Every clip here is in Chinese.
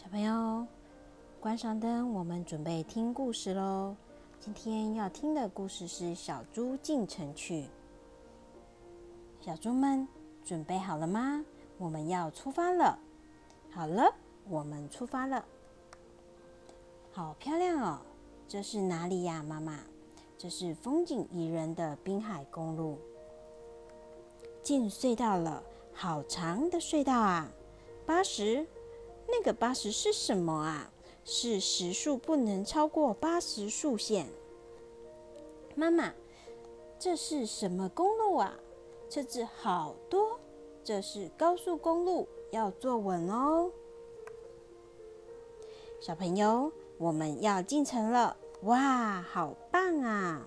小朋友，关上灯，我们准备听故事喽。今天要听的故事是《小猪进城去》。小猪们准备好了吗？我们要出发了。好了，我们出发了。好漂亮哦！这是哪里呀，妈妈？这是风景宜人的滨海公路。进隧道了，好长的隧道啊！八十。那个八十是什么啊？是时速不能超过八十速线。妈妈，这是什么公路啊？车子好多，这是高速公路，要坐稳哦。小朋友，我们要进城了，哇，好棒啊！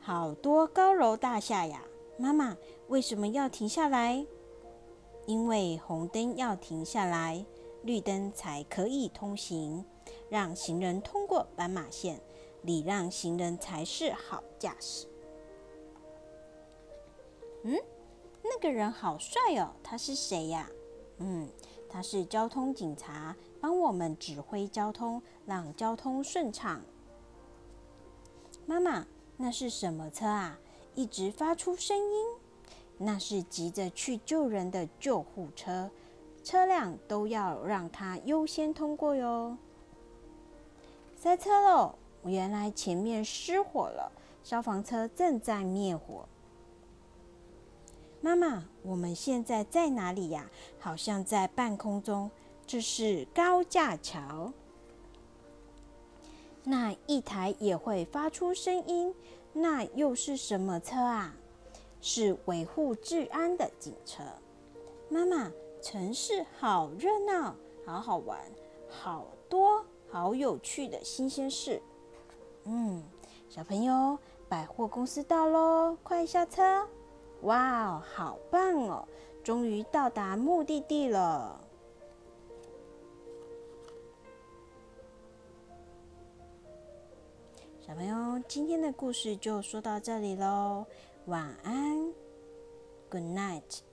好多高楼大厦呀！妈妈，为什么要停下来？因为红灯要停下来，绿灯才可以通行，让行人通过斑马线，礼让行人才是好驾驶。嗯，那个人好帅哦，他是谁呀？嗯，他是交通警察，帮我们指挥交通，让交通顺畅。妈妈，那是什么车啊？一直发出声音。那是急着去救人的救护车，车辆都要让它优先通过哟。塞车喽！原来前面失火了，消防车正在灭火。妈妈，我们现在在哪里呀？好像在半空中。这是高架桥。那一台也会发出声音，那又是什么车啊？是维护治安的警车。妈妈，城市好热闹，好好玩，好多好有趣的新鲜事。嗯，小朋友，百货公司到喽，快下车！哇哦，好棒哦，终于到达目的地了。小朋友，今天的故事就说到这里喽。晚安，Good night。